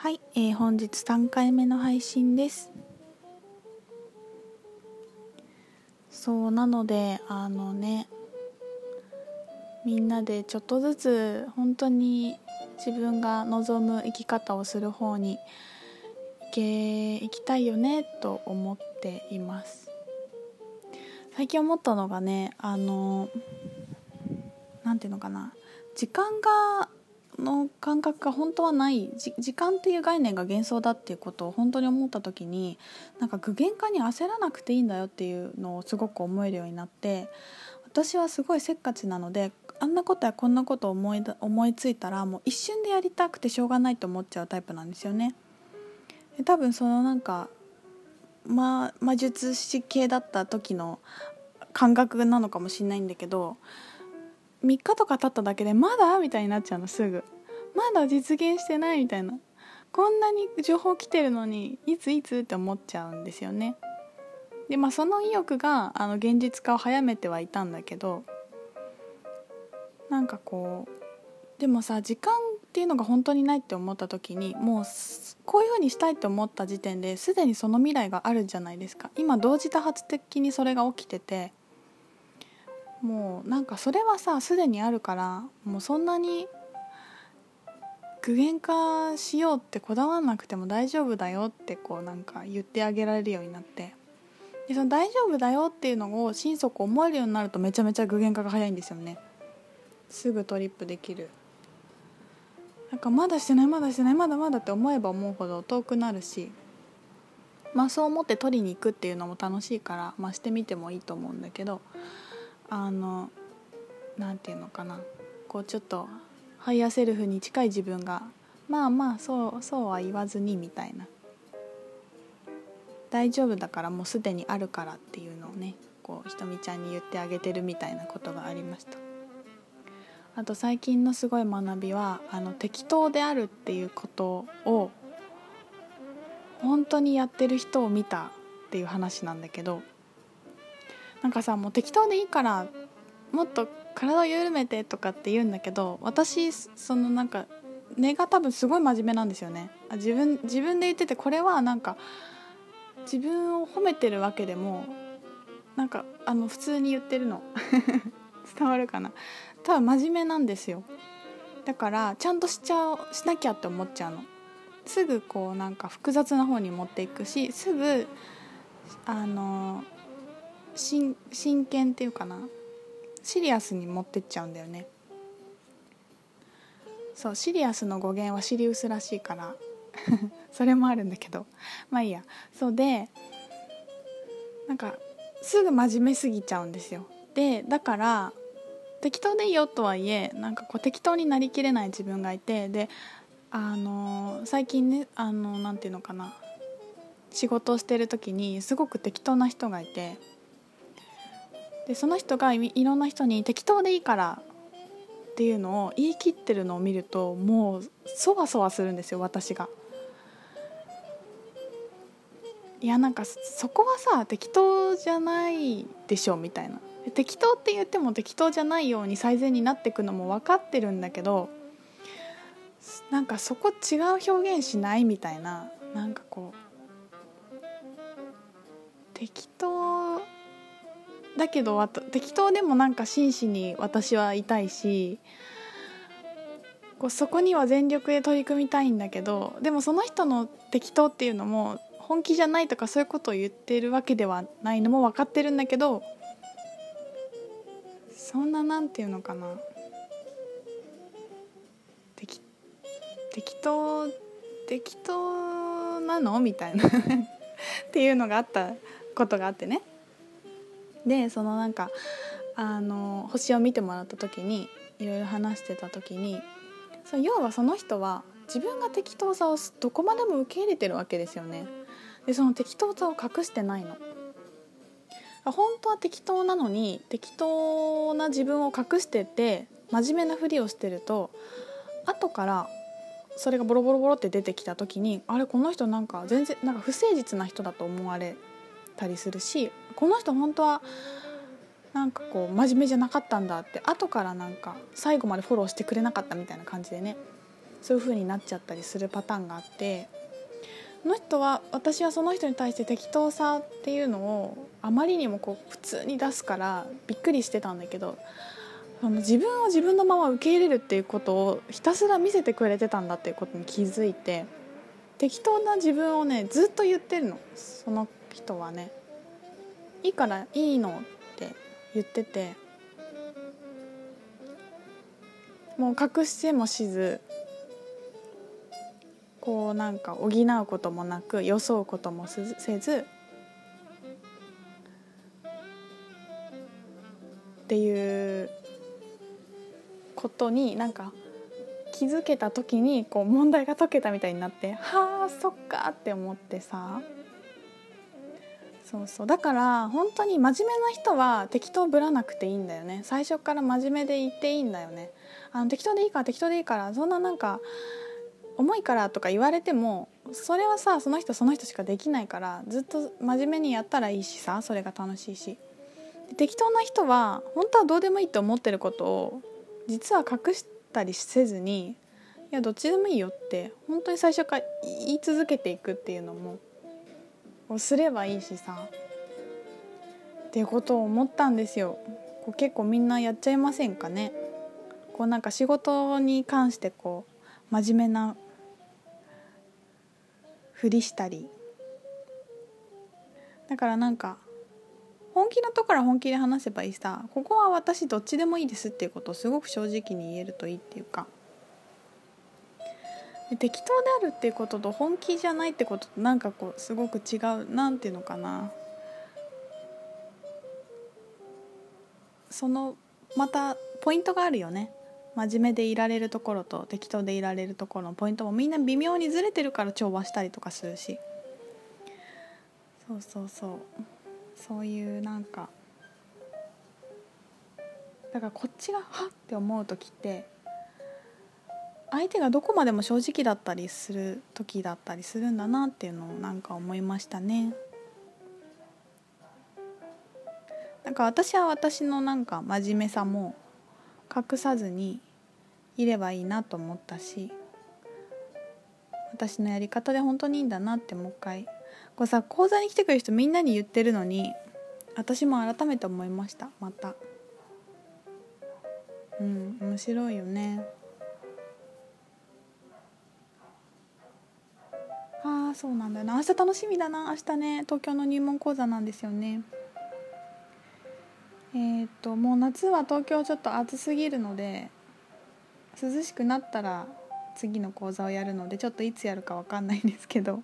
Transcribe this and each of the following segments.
はい、えー本日3回目の配信です。そうなのであのねみんなでちょっとずつ本当に自分が望む生き方をする方に行け行きたいよねと思っています。最近思ったのがねあのなんていうのかな時間がの感覚が本当はないじ時間っていう概念が幻想だっていうことを本当に思った時になんか具現化に焦らなくていいんだよっていうのをすごく思えるようになって私はすごいせっかちなのであんなことやこんなことを思い思いついたらもう一瞬でやりたくてしょうがないと思っちゃうタイプなんですよね。で多分そのなんか、ま、魔術師系だった時の感覚なのかもしれないんだけど3日とか経っただけでまだ？みたいになっちゃうのすぐまだ実現してないみたいな。こんなに情報来てるのにいついつって思っちゃうんですよね。でまあその意欲があの現実化を早めてはいたんだけどなんかこうでもさ時間っていうのが本当にないって思った時にもうこういうふうにしたいって思った時点ですでにその未来があるじゃないですか。今同時多発的にそれが起きててもうなんかそれはさすでにあるからもうそんなに具現化しようってこだわらなくても大丈夫だよってこうなんか言ってあげられるようになって。でその大丈夫だよっていうのを心底思えるようになるとめちゃめちゃ具現化が早いんですよね。すぐトリップできる。なんかまだしてないまだしてないまだまだって思えば思うほど遠くなるし。まあそう思って取りに行くっていうのも楽しいから、まあ、してみてもいいと思うんだけどあのなんていうのかな。こうちょっとハイヤーセルフに近い自分がまあまあそうそうは言わずにみたいな。大丈夫だからもうすでにあるからっていうのをねこうひとみちゃんに言ってあげてるみたいなことがありました。あと最近のすごい学びはあの適当であるっていうことを本当にやってる人を見たっていう話なんだけどなんかさもう適当でいいからもっと体を緩めてとかって言うんだけど私そのなんか根が多分すごい真面目なんですよね。自分自分で言っててこれはなんか自分を褒めてるわけでもなんかあの普通に言ってるの。伝わるかな。多分真面目なんですよ。だからちゃんとしちゃうしなきゃって思っちゃうの。すぐこうなんか複雑な方に持っていくしすぐあの真真剣っていうかな。シリアスに持ってっちゃうんだよね。そうシリアスの語源はシリウスらしいから。それもあるんだけど。まあいいや。そうでなんかすぐ真面目すぎちゃうんですよ。でだから適当でいいよとはいえなんかこう適当になりきれない自分がいてであの最近ねあのなんていうのかな。仕事をしてる時にすごく適当な人がいて。でその人がいろんな人に適当でいいからっていうのを言い切ってるのを見るともうそわそわするんですよ私が。いやなんかそこはさ適当じゃないでしょみたいな適当って言っても適当じゃないように最善になっていくのも分かってるんだけどなんかそこ違う表現しないみたいななんかこう適当だけど適当でもなんか真摯に私はいたいしこうそこには全力で取り組みたいんだけどでもその人の適当っていうのも本気じゃないとかそういうことを言ってるわけではないのも分かってるんだけどそんななんていうのかな。適適当適当なの？みたいな。っていうのがあったことがあってね。でそのなんかあの星を見てもらった時にいろいろ話してた時にそ要はその人は自分が適当さをどこまでも受け入れてるわけですよね。でその適当さを隠してないの。本当は適当なのに適当な自分を隠してて真面目なふりをしてると後からそれがボロボロボロって出てきた時にあれこの人なんか全然なんか不誠実な人だと思われたりするしこの人本当はなんかこう真面目じゃなかったんだって後からなんか最後までフォローしてくれなかったみたいな感じでねそういう風になっちゃったりするパターンがあってその人は私はその人に対して適当さっていうのをあまりにもこう普通に出すからびっくりしてたんだけど自分を自分のまま受け入れるっていうことをひたすら見せてくれてたんだっていうことに気づいて適当な自分をねずっと言ってるの。その人はねいいからいいのって言っててもう隠してもしずこうなんか補うこともなく装うこともせずっていうことになんか気づけた時にこう問題が解けたみたいになってはあそっかって思ってさ。そうそう。だから本当に真面目な人は適当ぶらなくていいんだよね。最初から真面目で言っていいんだよね。あの適当でいいから適当でいいからそんななんか重いからとか言われてもそれはさその人その人しかできないからずっと真面目にやったらいいしさそれが楽しいし。適当な人は本当はどうでもいいと思ってることを実は隠したりせずにいやどっちでもいいよって本当に最初から言い続けていくっていうのもをすればいいしさ。ってことを思ったんですよ。こう結構みんなやっちゃいませんかね。こうなんか仕事に関してこう真面目なふりしたり。だからなんか本気のところは本気で話せばいいさ。ここは私どっちでもいいですっていうことをすごく正直に言えるといいっていうか。適当であるっていうことと本気じゃないってこととなんかこうすごく違うなんていうのかな。そのまたポイントがあるよね。真面目でいられるところと適当でいられるところのポイントもみんな微妙にずれてるから調和したりとかするし。そうそうそう。そういうなんかだからこっちがはって思う時って相手がどこまでも正直だったりする時だったりするんだなっていうのをなんか思いましたね。なんか私は私のなんか真面目さも隠さずにいればいいなと思ったし私のやり方で本当にいいんだなってもう一回こうさ講座に来てくれる人みんなに言ってるのに私も改めて思いました。また。うん面白いよね。ああそうなんだよな。明日楽しみだな。明日ね東京の入門講座なんですよね。えっ、ともう夏は東京ちょっと暑すぎるので涼しくなったら次の講座をやるのでちょっといつやるか分かんないんですけど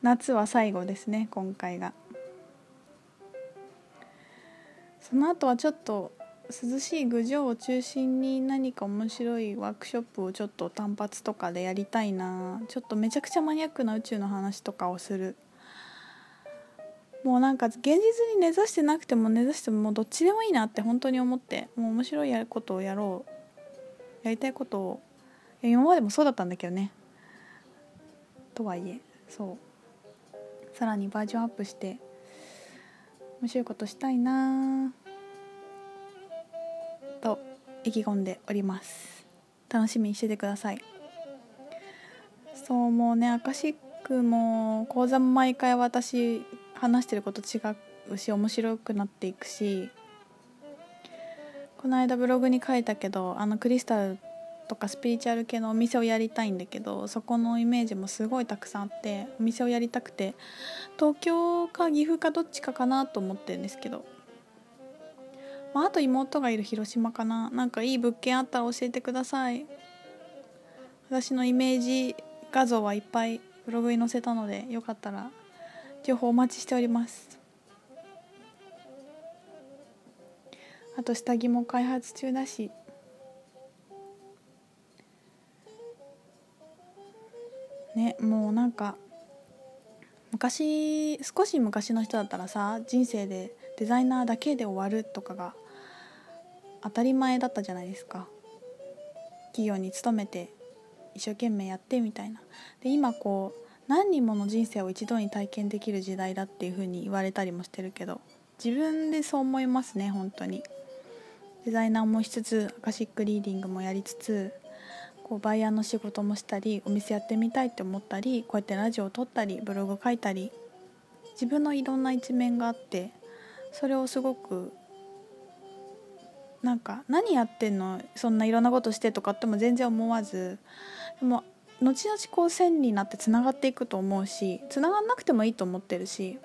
夏は最後ですね今回が。その後はちょっと涼しい郡上を中心に何か面白いワークショップをちょっと単発とかでやりたいなちょっとめちゃくちゃマニアックな宇宙の話とかをする。もうなんか現実に根ざしてなくても根ざしてもどっちでもいいなって本当に思ってもう面白いやることをやろうやりたいことを。今までもそうだったんだけどね。とはいえそう。さらにバージョンアップして面白いことしたいな。と意気込んでおります。楽しみにしててください。そうもうねアカシックも講座も毎回私話してること違うし面白くなっていくしこの間ブログに書いたけどあのクリスタルとかスピリチュアル系のお店をやりたいんだけどそこのイメージもすごいたくさんあってお店をやりたくて東京か岐阜かどっちかかなと思ってるんですけどまあ、あと妹がいる広島かな。なんかいい物件あったら教えてください。私のイメージ画像はいっぱいブログに載せたのでよかったら情報お待ちしております。あと下着も開発中だし。ねもうなんか昔少し昔の人だったらさ人生でデザイナーだけで終わるとかが当たり前だったじゃないですか。企業に勤めて一生懸命やってみたいな。で今こう何人もの人生を一度に体験できる時代だっていう風に言われたりもしてるけど自分でそう思いますね本当に。デザイナーもしつつアカシックリーディングもやりつつこうバイヤーの仕事もしたりお店やってみたいって思ったりこうやってラジオを撮ったりブログ書いたり自分のいろんな一面があってそれをすごくなんか何やってんの？そんないろんなことしてとかっても全然思わず。でも後々こう線になってつながっていくと思うしつながんなくてもいいと思ってるし。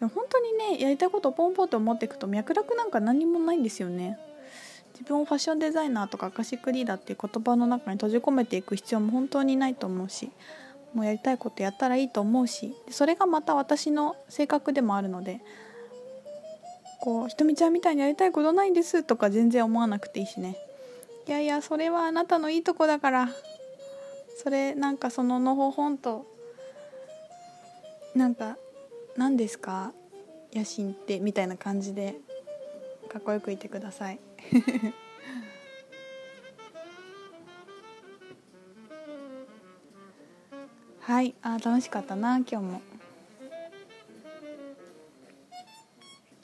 本当にねやりたいことをポンポンと思っていくと脈絡なんか何もないんですよね。自分をファッションデザイナーとかアカシックリーダーっていう言葉の中に閉じ込めていく必要も本当にないと思うし。もうやりたいことやったらいいと思うし。それがまた私の性格でもあるのでこうひとみちゃんみたいにやりたいことないんですとか全然思わなくていいしね。いやいやそれはあなたのいいとこだから。それなんかそののほほんとなんか何ですか？野心ってみたいな感じでかっこよくいてください。はいあ楽しかったな今日も。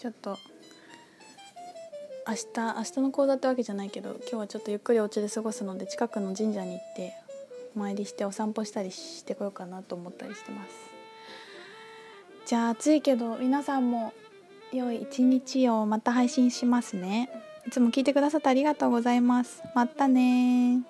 ちょっと明日明日の講座ってわけじゃないけど今日はちょっとゆっくりお家で過ごすので近くの神社に行ってお参りしてお散歩したりしてこようかなと思ったりしてます。じゃあ暑いけど皆さんも良い一日をまた配信しますね。いつも聞いてくださってありがとうございます。またね